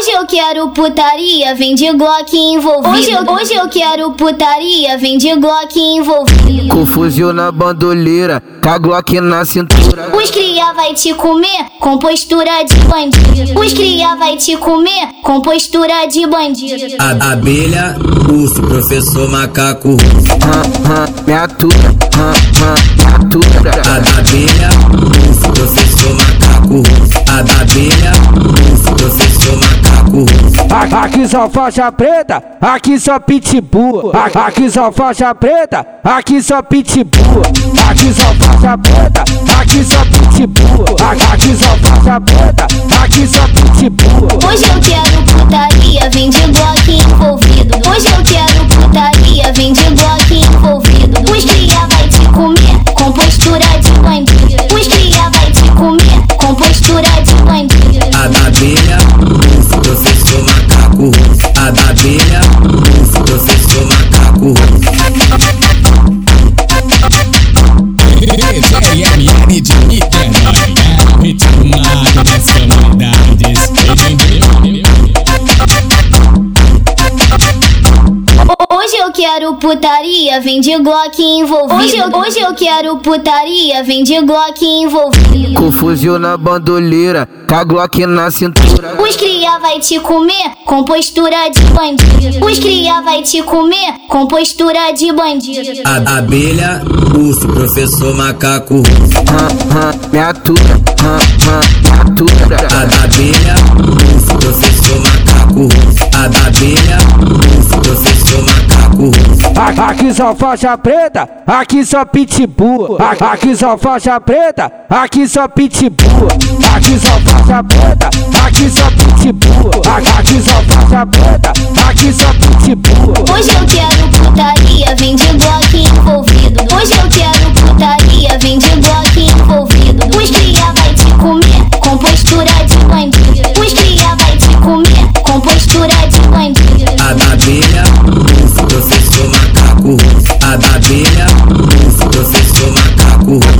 Hoje eu quero putaria, vem de Glock envolvido. Hoje eu, hoje eu quero putaria, vem de Glock envolvido. Com fuzil na bandoleira, com a Glock na cintura. Os cria vai te comer com postura de bandido. Os cria vai te comer com postura de bandido. A abelha, urso, professor macaco. Hã, me atura, me atura. A abelha, Aqui só faixa preta, aqui só pitbull. Aqui só faixa preta, aqui só pitbull. Aqui só faixa preta, aqui só pitbull. Aqui só faixa preta, aqui só pitbull. Hoje eu quero Oh, oh, oh. Quero putaria, vem de Glock envolvido. Hoje eu, hoje eu quero putaria, vem de Glock envolvido. Com fuzil na bandoleira, com a Glock na cintura. Os cria vai te comer com postura de bandido. Os cria vai te comer com postura de bandido. A da abelha, urso, professor macaco. Hã, hã, me atura, hã, me atura. A da abelha, urso, professor macaco. A da abelha, Aqui só faixa preta, aqui só pitbull. Aqui só faixa preta, aqui só pitbull. Aqui só faixa preta, aqui só pitbull. Aqui só faixa preta, aqui só pitbull. Hoje eu quero ovelha, se você for macaco,